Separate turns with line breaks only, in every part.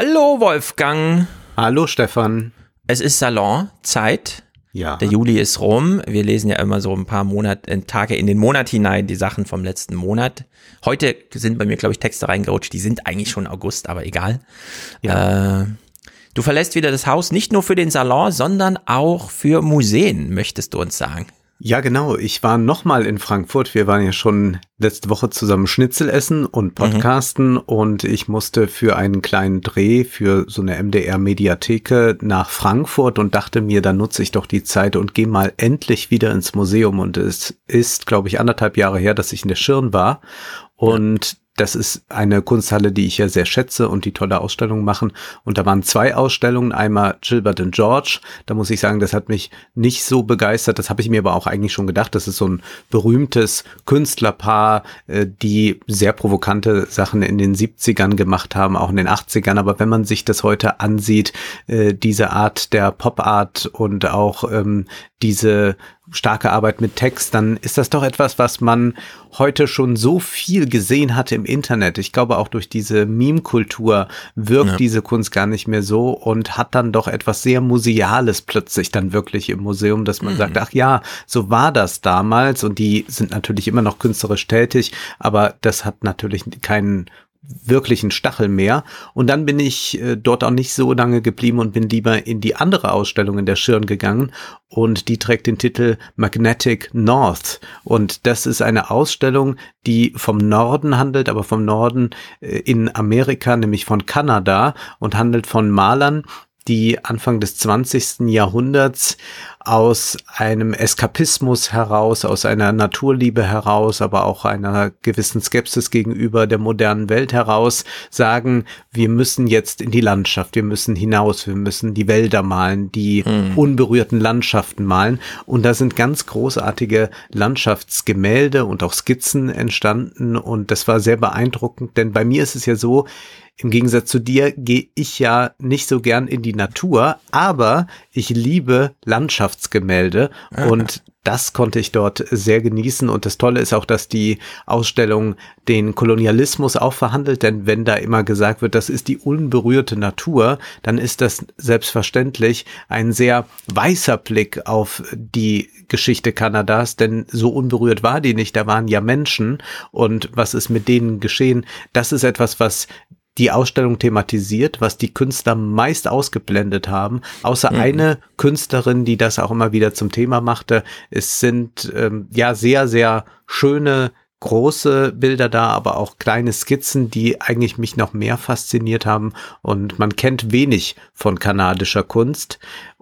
Hallo Wolfgang.
Hallo Stefan.
Es ist Salonzeit.
Ja.
Der Juli ist rum. Wir lesen ja immer so ein paar Monate, äh, Tage in den Monat hinein, die Sachen vom letzten Monat. Heute sind bei mir, glaube ich, Texte reingerutscht. Die sind eigentlich schon August, aber egal.
Ja.
Äh, du verlässt wieder das Haus nicht nur für den Salon, sondern auch für Museen, möchtest du uns sagen.
Ja, genau. Ich war nochmal in Frankfurt. Wir waren ja schon letzte Woche zusammen Schnitzel essen und podcasten mhm. und ich musste für einen kleinen Dreh für so eine MDR-Mediatheke nach Frankfurt und dachte mir, dann nutze ich doch die Zeit und gehe mal endlich wieder ins Museum. Und es ist, glaube ich, anderthalb Jahre her, dass ich in der Schirn war. Und das ist eine Kunsthalle, die ich ja sehr schätze und die tolle Ausstellungen machen. Und da waren zwei Ausstellungen, einmal Gilbert and George. Da muss ich sagen, das hat mich nicht so begeistert. Das habe ich mir aber auch eigentlich schon gedacht. Das ist so ein berühmtes Künstlerpaar, äh, die sehr provokante Sachen in den 70ern gemacht haben, auch in den 80ern. Aber wenn man sich das heute ansieht, äh, diese Art der Pop-Art und auch ähm, diese starke Arbeit mit Text, dann ist das doch etwas, was man heute schon so viel gesehen hatte im Internet. Ich glaube, auch durch diese Meme-Kultur wirkt ja. diese Kunst gar nicht mehr so und hat dann doch etwas sehr Museales plötzlich dann wirklich im Museum, dass man mhm. sagt, ach ja, so war das damals und die sind natürlich immer noch künstlerisch tätig, aber das hat natürlich keinen wirklichen Stachel mehr. Und dann bin ich äh, dort auch nicht so lange geblieben und bin lieber in die andere Ausstellung in der Schirn gegangen. Und die trägt den Titel Magnetic North. Und das ist eine Ausstellung, die vom Norden handelt, aber vom Norden äh, in Amerika, nämlich von Kanada und handelt von Malern, die Anfang des 20. Jahrhunderts aus einem Eskapismus heraus, aus einer Naturliebe heraus, aber auch einer gewissen Skepsis gegenüber der modernen Welt heraus sagen, wir müssen jetzt in die Landschaft, wir müssen hinaus, wir müssen die Wälder malen, die hm. unberührten Landschaften malen. Und da sind ganz großartige Landschaftsgemälde und auch Skizzen entstanden. Und das war sehr beeindruckend, denn bei mir ist es ja so, im Gegensatz zu dir gehe ich ja nicht so gern in die Natur, aber ich liebe Landschaftsgemälde und das konnte ich dort sehr genießen. Und das Tolle ist auch, dass die Ausstellung den Kolonialismus auch verhandelt, denn wenn da immer gesagt wird, das ist die unberührte Natur, dann ist das selbstverständlich ein sehr weißer Blick auf die Geschichte Kanadas, denn so unberührt war die nicht. Da waren ja Menschen und was ist mit denen geschehen? Das ist etwas, was die Ausstellung thematisiert, was die Künstler meist ausgeblendet haben, außer mhm. eine Künstlerin, die das auch immer wieder zum Thema machte. Es sind ähm, ja sehr, sehr schöne große Bilder da, aber auch kleine Skizzen, die eigentlich mich noch mehr fasziniert haben. Und man kennt wenig von kanadischer Kunst.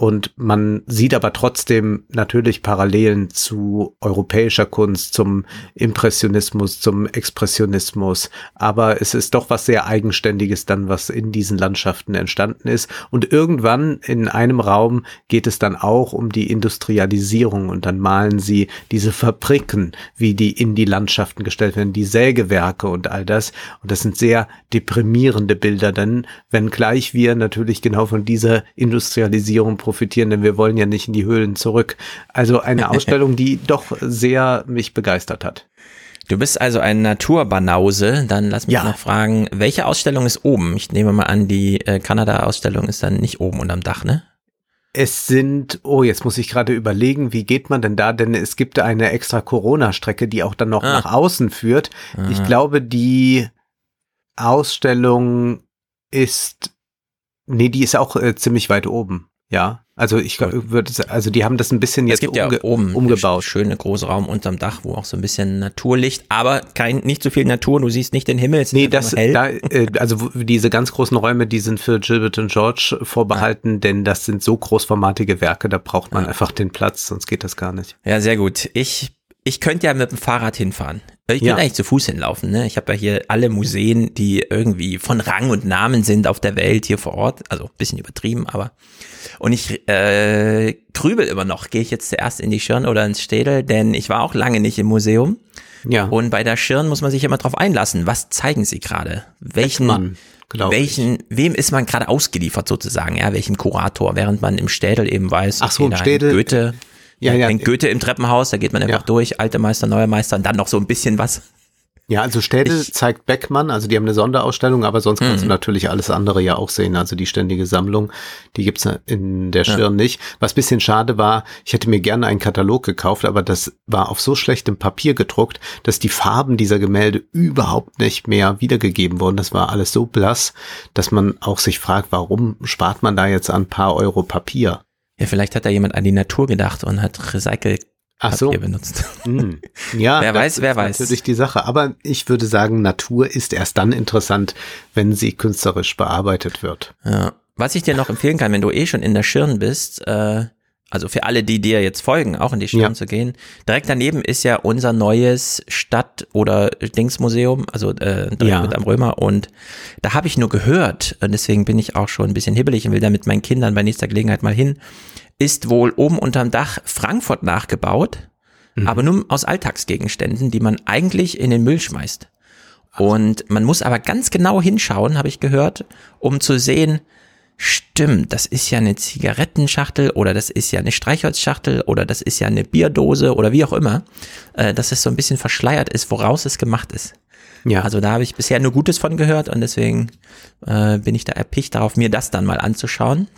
Und man sieht aber trotzdem natürlich Parallelen zu europäischer Kunst, zum Impressionismus, zum Expressionismus. Aber es ist doch was sehr Eigenständiges dann, was in diesen Landschaften entstanden ist. Und irgendwann in einem Raum geht es dann auch um die Industrialisierung und dann malen sie diese Fabriken, wie die in die Landschaften gestellt werden, die Sägewerke und all das. Und das sind sehr deprimierende Bilder, denn wenngleich wir natürlich genau von dieser Industrialisierung profitieren, denn wir wollen ja nicht in die Höhlen zurück. Also eine Ausstellung, die doch sehr mich begeistert hat.
Du bist also ein Naturbanause. Dann lass mich ja. noch fragen, welche Ausstellung ist oben? Ich nehme mal an, die äh, Kanada-Ausstellung ist dann nicht oben unterm Dach, ne?
Es sind, oh, jetzt muss ich gerade überlegen, wie geht man denn da? Denn es gibt eine extra Corona-Strecke, die auch dann noch ah. nach außen führt. Aha. Ich glaube, die Ausstellung ist, nee, die ist auch äh, ziemlich weit oben. Ja, also ich würde, also die haben das ein bisschen jetzt
es gibt umge ja oben umgebaut. Schöne große Raum unterm Dach, wo auch so ein bisschen Naturlicht, aber kein nicht so viel Natur. Du siehst nicht den Himmel.
Nee, das, da, äh, also diese ganz großen Räume, die sind für Gilbert und George vorbehalten, ja. denn das sind so großformatige Werke, da braucht man ja. einfach den Platz, sonst geht das gar nicht.
Ja, sehr gut. Ich ich könnte ja mit dem Fahrrad hinfahren. Ich ja. eigentlich zu Fuß hinlaufen. Ne? Ich habe ja hier alle Museen, die irgendwie von Rang und Namen sind auf der Welt hier vor Ort. Also ein bisschen übertrieben, aber. Und ich äh, grübel immer noch, gehe ich jetzt zuerst in die Schirn oder ins Städel, denn ich war auch lange nicht im Museum. Ja. Und bei der Schirn muss man sich immer drauf einlassen. Was zeigen sie gerade? Welchen, Mann, welchen, ich. wem ist man gerade ausgeliefert sozusagen? Ja, welchen Kurator? Während man im Städel eben weiß,
Ach so, okay, im Städel.
Goethe ja, ja. Hängt Goethe im Treppenhaus, da geht man einfach ja. durch, alte Meister, neue Meister und dann noch so ein bisschen was.
Ja, also Städte ich, zeigt Beckmann, also die haben eine Sonderausstellung, aber sonst kannst du mhm. natürlich alles andere ja auch sehen. Also die ständige Sammlung, die gibt's in der Schirn ja. nicht. Was bisschen schade war, ich hätte mir gerne einen Katalog gekauft, aber das war auf so schlechtem Papier gedruckt, dass die Farben dieser Gemälde überhaupt nicht mehr wiedergegeben wurden. Das war alles so blass, dass man auch sich fragt, warum spart man da jetzt ein paar Euro Papier?
Ja, vielleicht hat da jemand an die Natur gedacht und hat Recycle Ach so. benutzt.
Mm. Ja,
wer weiß, wer weiß.
Natürlich die Sache. Aber ich würde sagen, Natur ist erst dann interessant, wenn sie künstlerisch bearbeitet wird.
Ja. Was ich dir noch empfehlen kann, wenn du eh schon in der Schirn bist, äh, also für alle, die dir jetzt folgen, auch in die Schirn ja. zu gehen, direkt daneben ist ja unser neues Stadt- oder Dingsmuseum, also äh, direkt ja. mit am Römer. Und da habe ich nur gehört, und deswegen bin ich auch schon ein bisschen hibbelig und will da mit meinen Kindern bei nächster Gelegenheit mal hin ist wohl oben unterm Dach Frankfurt nachgebaut, mhm. aber nur aus Alltagsgegenständen, die man eigentlich in den Müll schmeißt. Und man muss aber ganz genau hinschauen, habe ich gehört, um zu sehen, stimmt, das ist ja eine Zigarettenschachtel oder das ist ja eine Streichholzschachtel oder das ist ja eine Bierdose oder wie auch immer, äh, dass es so ein bisschen verschleiert ist, woraus es gemacht ist. Ja. Also da habe ich bisher nur Gutes von gehört und deswegen äh, bin ich da erpicht darauf, mir das dann mal anzuschauen.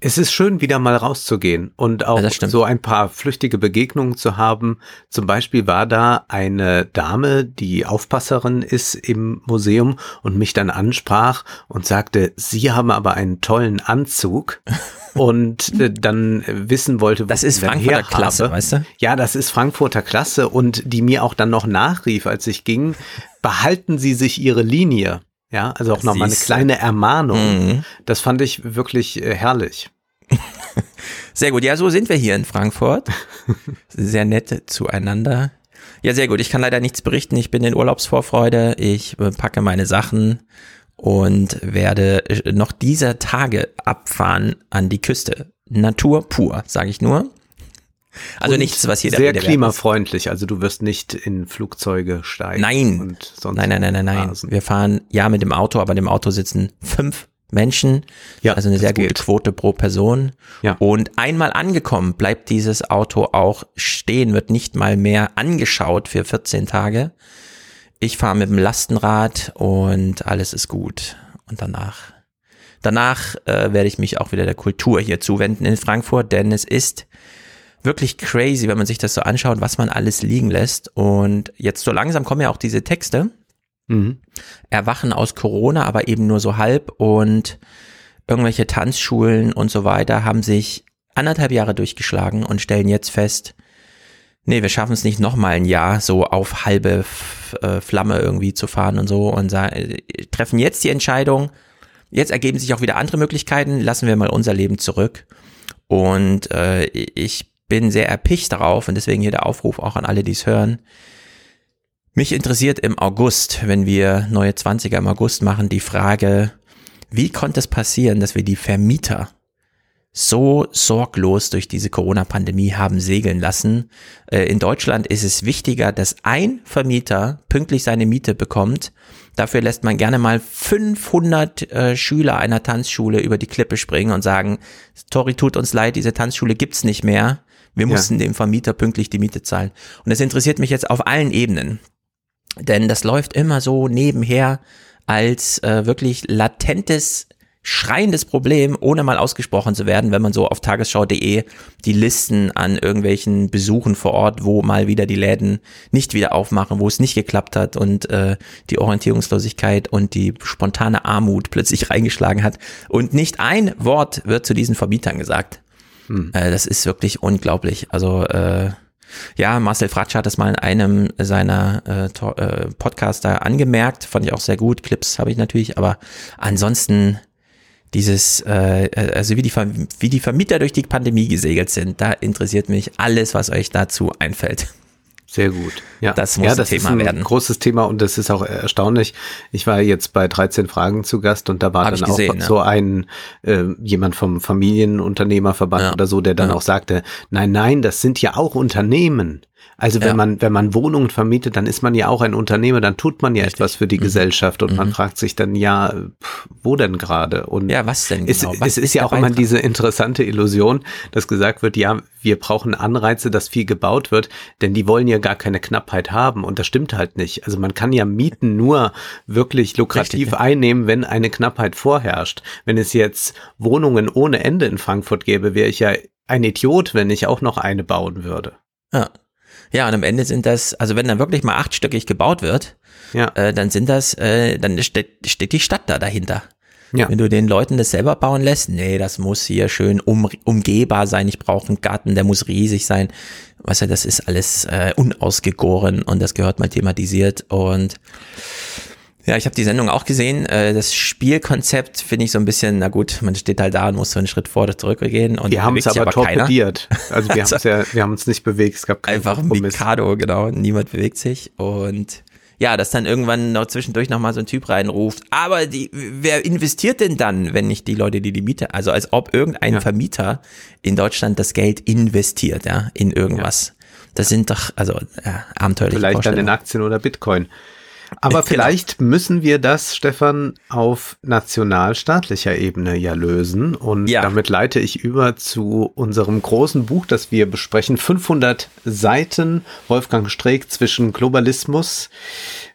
Es ist schön, wieder mal rauszugehen und auch ja, so ein paar flüchtige Begegnungen zu haben. Zum Beispiel war da eine Dame, die Aufpasserin ist im Museum und mich dann ansprach und sagte, Sie haben aber einen tollen Anzug und äh, dann wissen wollte,
was das ist Frankfurter Klasse, habe. weißt du?
Ja, das ist Frankfurter Klasse und die mir auch dann noch nachrief, als ich ging, behalten Sie sich Ihre Linie. Ja, also auch nochmal eine kleine Ermahnung. Mhm. Das fand ich wirklich äh, herrlich.
Sehr gut. Ja, so sind wir hier in Frankfurt. Sehr nett zueinander. Ja, sehr gut. Ich kann leider nichts berichten. Ich bin in Urlaubsvorfreude. Ich äh, packe meine Sachen und werde äh, noch dieser Tage abfahren an die Küste. Natur pur, sage ich nur. Also und nichts, was jeder
sehr klimafreundlich. Also du wirst nicht in Flugzeuge steigen.
Nein, nein, nein, nein, nein, nein. Wir fahren ja mit dem Auto, aber dem Auto sitzen fünf Menschen. Ja, also eine sehr gute gut. Quote pro Person. Ja. Und einmal angekommen bleibt dieses Auto auch stehen, wird nicht mal mehr angeschaut für 14 Tage. Ich fahre mit dem Lastenrad und alles ist gut. Und danach, danach äh, werde ich mich auch wieder der Kultur hier zuwenden in Frankfurt, denn es ist wirklich crazy, wenn man sich das so anschaut, was man alles liegen lässt. Und jetzt so langsam kommen ja auch diese Texte mhm. erwachen aus Corona, aber eben nur so halb und irgendwelche Tanzschulen und so weiter haben sich anderthalb Jahre durchgeschlagen und stellen jetzt fest, nee, wir schaffen es nicht nochmal ein Jahr so auf halbe äh, Flamme irgendwie zu fahren und so und sagen, treffen jetzt die Entscheidung, jetzt ergeben sich auch wieder andere Möglichkeiten, lassen wir mal unser Leben zurück. Und äh, ich bin sehr erpicht darauf und deswegen hier der Aufruf auch an alle, die es hören, mich interessiert im August, wenn wir neue 20er im August machen, die Frage, wie konnte es passieren, dass wir die Vermieter so sorglos durch diese Corona-Pandemie haben segeln lassen. Äh, in Deutschland ist es wichtiger, dass ein Vermieter pünktlich seine Miete bekommt. Dafür lässt man gerne mal 500 äh, Schüler einer Tanzschule über die Klippe springen und sagen, Tori, tut uns leid, diese Tanzschule gibt's nicht mehr. Wir mussten ja. dem Vermieter pünktlich die Miete zahlen. Und das interessiert mich jetzt auf allen Ebenen. Denn das läuft immer so nebenher als äh, wirklich latentes, schreiendes Problem, ohne mal ausgesprochen zu werden, wenn man so auf tagesschau.de die Listen an irgendwelchen Besuchen vor Ort, wo mal wieder die Läden nicht wieder aufmachen, wo es nicht geklappt hat und äh, die Orientierungslosigkeit und die spontane Armut plötzlich reingeschlagen hat. Und nicht ein Wort wird zu diesen Vermietern gesagt. Hm. Äh, das ist wirklich unglaublich. Also äh, ja, Marcel Fratsch hat das mal in einem seiner äh, äh, Podcaster angemerkt, fand ich auch sehr gut. Clips habe ich natürlich, aber ansonsten dieses, äh, also wie die, wie die Vermieter durch die Pandemie gesegelt sind, da interessiert mich alles, was euch dazu einfällt.
Sehr gut.
Ja, das muss ja, das Thema
ist ein
werden.
Großes Thema und das ist auch erstaunlich. Ich war jetzt bei 13 Fragen zu Gast und da war Hab dann gesehen, auch ja. so ein äh, jemand vom Familienunternehmerverband ja. oder so, der dann ja. auch sagte, nein, nein, das sind ja auch Unternehmen. Also wenn
Ja.
man, wenn man Wohnungen vermietet, dann ist man ja auch ein Unternehmer, dann tut man ja
Richtig.
etwas für die
Mhm.
Gesellschaft und man
Mhm.
fragt sich dann, ja, pff, wo denn gerade? Und
Ja, was denn
es,
genau? Was
es ist ja
der
auch immer diese interessante Illusion, dass gesagt wird, ja, wir brauchen Anreize, dass viel gebaut wird, denn die wollen ja gar keine Knappheit haben und das stimmt halt nicht. Also man kann ja Mieten nur wirklich lukrativ
Richtig, ja.
einnehmen, wenn eine Knappheit vorherrscht. Wenn es jetzt Wohnungen ohne Ende in Frankfurt gäbe, wäre ich ja ein Idiot, wenn ich auch noch eine bauen würde.
Ja. Ja, und am Ende sind das, also wenn dann wirklich mal achtstöckig gebaut wird,
Ja.
äh, dann sind das, äh, dann steht, steht die Stadt da dahinter.
Ja.
Wenn du den Leuten das selber bauen lässt, nee, das muss hier schön um, umgehbar sein. Ich brauche einen Garten, der muss riesig sein. Weißt du, das ist alles äh, unausgegoren und das gehört mal thematisiert. Und ja, ich habe die Sendung auch gesehen. Äh, das Spielkonzept finde ich so ein bisschen, na gut, man steht halt da und muss so einen Schritt vor oder zurück gehen. Und
Wir haben es aber
keiner.
torpediert. Also wir haben es ja, wir haben uns nicht bewegt. Es gab keinen
Einfach
Kompromiss.
Mikado, genau. Niemand bewegt sich. Und ja, dass dann irgendwann noch zwischendurch nochmal so ein Typ reinruft. Aber die, wer investiert denn dann, wenn nicht die Leute, die die Miete, also als ob irgendein
Ja.
Vermieter in Deutschland das Geld investiert, ja, in irgendwas. Das sind doch, also, ja, abenteuerliche
Vielleicht dann in. Aktien oder Bitcoin. Aber
Genau.
vielleicht müssen wir das, Stefan, auf nationalstaatlicher Ebene ja lösen. Und
Ja.
damit leite ich über zu unserem großen Buch, das wir besprechen. 500 Seiten, Wolfgang Streeck zwischen Globalismus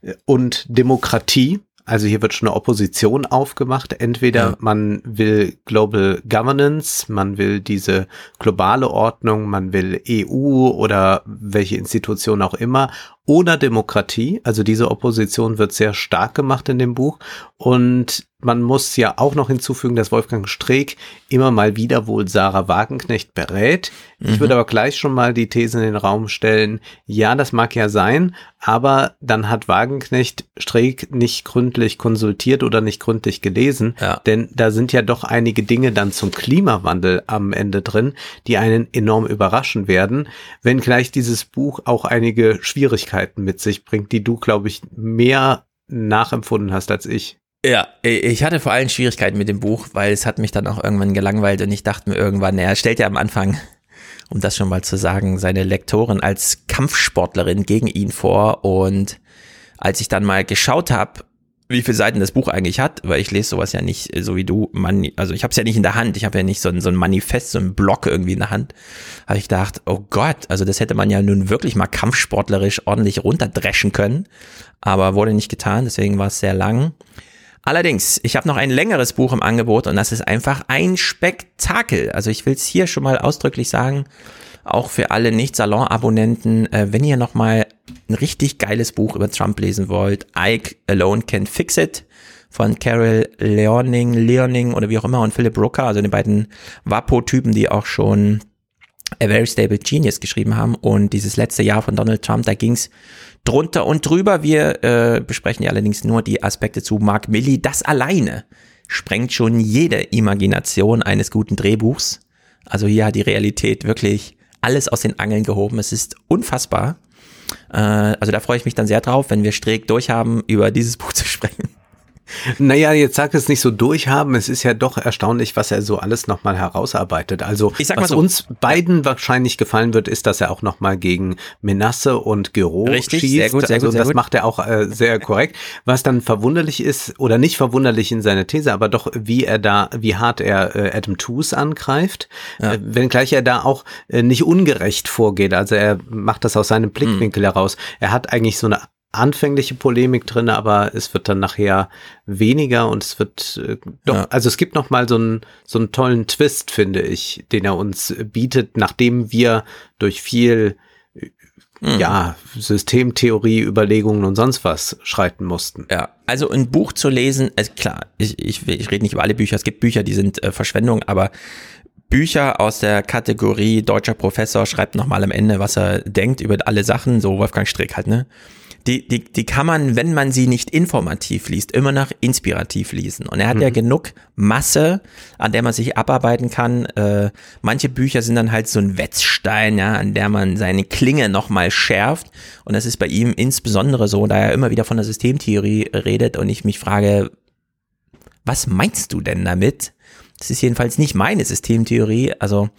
äh, und Demokratie. Also hier wird schon eine Opposition aufgemacht. Entweder
Ja.
man will Global Governance, man will diese globale Ordnung, man will EU oder welche Institution auch immer oder Demokratie. Also diese Opposition wird sehr stark gemacht in dem Buch. Und man muss ja auch noch hinzufügen, dass Wolfgang Streeck immer mal wieder wohl Sarah Wagenknecht berät. Ich würde aber gleich schon mal die These in den Raum stellen, ja, das mag ja sein, aber dann hat Wagenknecht Streeck nicht gründlich konsultiert oder nicht gründlich gelesen,
Ja.
denn da sind ja doch einige Dinge dann zum Klimawandel am Ende drin, die einen enorm überraschen werden, wenn gleich dieses Buch auch einige Schwierigkeiten mit sich bringt, die du, glaube ich, mehr nachempfunden hast als ich.
Ja, ich hatte vor allem Schwierigkeiten mit dem Buch, weil es hat mich dann auch irgendwann gelangweilt und ich dachte mir irgendwann, er stellt ja am Anfang, um das schon mal zu sagen, seine Lektorin als Kampfsportlerin gegen ihn vor und als ich dann mal geschaut habe, wie viele Seiten das Buch eigentlich hat, weil ich lese sowas ja nicht äh, so wie du, man, also ich habe es ja nicht in der Hand, ich habe ja nicht so ein, so ein Manifest, so ein Block irgendwie in der Hand, habe ich gedacht, oh Gott, also das hätte man ja nun wirklich mal kampfsportlerisch ordentlich runterdreschen können, aber wurde nicht getan, deswegen war es sehr lang. Allerdings, ich habe noch ein längeres Buch im Angebot und das ist einfach ein Spektakel. Also ich will es hier schon mal ausdrücklich sagen, auch für alle Nicht-Salon-Abonnenten, äh, wenn ihr noch mal ein richtig geiles Buch über Trump lesen wollt, Ike Alone Can Fix It von Carol Leoning, Leoning oder wie auch immer und Philip Rooker, also den beiden Vapo-Typen, die auch schon A Very Stable Genius geschrieben haben und dieses letzte Jahr von Donald Trump, da ging's drunter und drüber. Wir äh, besprechen ja allerdings nur die Aspekte zu Mark Milley. Das alleine sprengt schon jede Imagination eines guten Drehbuchs. Also hier hat die Realität wirklich alles aus den Angeln gehoben. Es ist unfassbar. Äh, also da freue ich mich dann sehr drauf, wenn wir Streeck durchhaben, über dieses Buch zu sprechen.
Naja, jetzt sag es nicht so durchhaben. Es ist ja doch erstaunlich, was er so alles nochmal herausarbeitet. Also, was
so,
uns beiden wahrscheinlich gefallen wird, ist, dass er auch nochmal gegen Menasse und Gero
Richtig,
schießt.
sehr gut, sehr
also,
gut, sehr
das
gut.
macht er auch äh, sehr korrekt. Was dann verwunderlich ist, oder nicht verwunderlich in seiner These, aber doch, wie er da, wie hart er äh, Adam Tooze angreift.
Ja.
Äh, wenngleich er da auch äh, nicht ungerecht vorgeht. Also, er macht das aus seinem Blickwinkel
Hm.
heraus. Er hat eigentlich so eine anfängliche Polemik drin, aber es wird dann nachher weniger und es wird äh, doch,
Ja.
also es gibt noch mal so einen so einen tollen Twist, finde ich, den er uns bietet, nachdem wir durch viel
Hm.
ja Systemtheorie, Überlegungen und sonst was schreiten mussten.
Ja, also ein Buch zu lesen, ist klar, ich, ich, ich rede nicht über alle Bücher, es gibt Bücher, die sind äh, Verschwendung, aber Bücher aus der Kategorie deutscher Professor schreibt nochmal am Ende, was er denkt über alle Sachen, so Wolfgang Strick halt, ne? Die, die, die kann man, wenn man sie nicht informativ liest, immer noch inspirativ lesen. Und er hat ja genug Masse, an der man sich abarbeiten kann. Äh, manche Bücher sind dann halt so ein Wetzstein, ja, an der man seine Klinge nochmal schärft. Und das ist bei ihm insbesondere so, da er immer wieder von der Systemtheorie redet und ich mich frage, was meinst du denn damit? Das ist jedenfalls nicht meine Systemtheorie. Also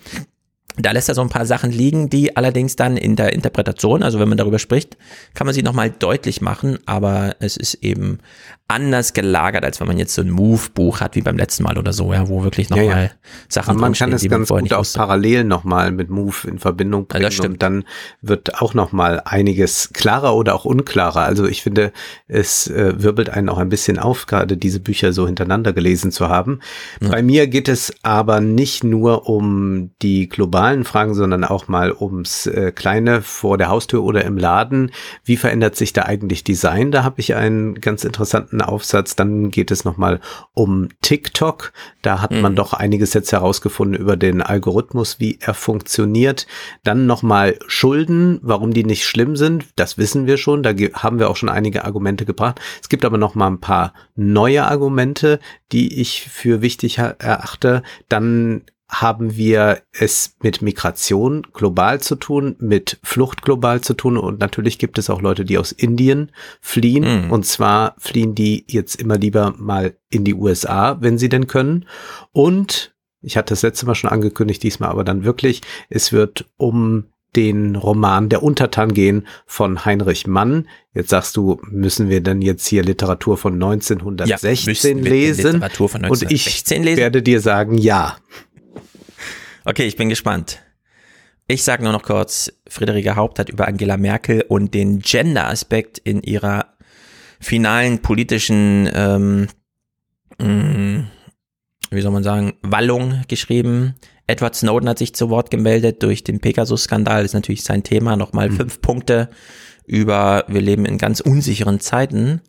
Da lässt er so ein paar Sachen liegen, die allerdings dann in der Interpretation, also wenn man darüber spricht, kann man sie nochmal deutlich machen, aber es ist eben anders gelagert, als wenn man jetzt so ein Move-Buch hat, wie beim letzten Mal oder so, ja, wo wirklich nochmal ja, ja. Sachen
Aber man kann es ganz gut auch parallel nochmal mit Move in Verbindung bringen ja, und dann wird auch nochmal einiges klarer oder auch unklarer. Also ich finde, es äh, wirbelt einen auch ein bisschen auf, gerade diese Bücher so hintereinander gelesen zu haben. Bei mir geht es aber nicht nur um die globalen Fragen, sondern auch mal ums äh, Kleine vor der Haustür oder im Laden. Wie verändert sich da eigentlich Design? Da habe ich einen ganz interessanten Aufsatz. Dann geht es nochmal um TikTok. Da hat mhm. man doch einiges jetzt herausgefunden über den Algorithmus, wie er funktioniert. Dann nochmal Schulden, warum die nicht schlimm sind. Das wissen wir schon. Da haben wir auch schon einige Argumente gebracht. Es gibt aber noch mal ein paar neue Argumente, die ich für wichtig erachte. Dann haben wir es mit Migration global zu tun, mit Flucht global zu tun und natürlich gibt es auch Leute, die aus Indien fliehen mhm. und zwar fliehen die jetzt immer lieber mal in die USA, wenn sie denn können und ich hatte das letzte Mal schon angekündigt, diesmal aber dann wirklich, es wird um den Roman Der Untertan gehen von Heinrich Mann. Jetzt sagst du, müssen wir denn jetzt hier Literatur von 1916 ja, lesen? Literatur von 1916 und ich lesen? werde dir sagen, ja.
Okay, ich bin gespannt. Ich sage nur noch kurz, Friederike Haupt hat über Angela Merkel und den Gender-Aspekt in ihrer finalen politischen, ähm, mh, mm, wie soll man sagen, Wallung geschrieben. Edward Snowden hat sich zu Wort gemeldet durch den Pegasus-Skandal, ist natürlich sein Thema. Nochmal mhm. fünf Punkte über, wir leben in ganz unsicheren Zeiten.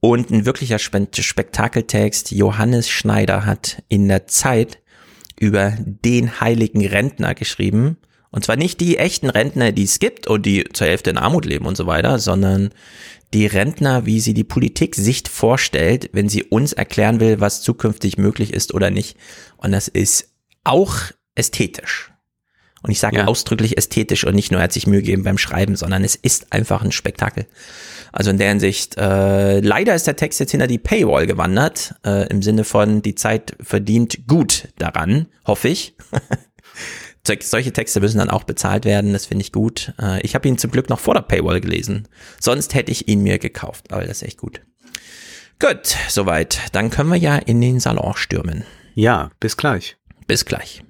Und ein wirklicher Spektakeltext, Johannes Schneider hat in der Zeit über den heiligen Rentner geschrieben. Und zwar nicht die echten Rentner, die es gibt und die zur Hälfte in Armut leben und so weiter, sondern die Rentner, wie sie die Politik sich vorstellt, wenn sie uns erklären will, was zukünftig möglich ist oder nicht. Und das ist auch ästhetisch. Und ich sage ja. ausdrücklich ästhetisch und nicht nur er hat sich Mühe gegeben beim Schreiben, sondern es ist einfach ein Spektakel. Also in der Hinsicht, äh, leider ist der Text jetzt hinter die Paywall gewandert, äh, im Sinne von, die Zeit verdient gut daran, hoffe ich. Solche Texte müssen dann auch bezahlt werden, das finde ich gut. Äh, ich habe ihn zum Glück noch vor der Paywall gelesen. Sonst hätte ich ihn mir gekauft, aber das ist echt gut. Gut, soweit. Dann können wir ja in den Salon stürmen.
Ja, bis gleich.
Bis gleich.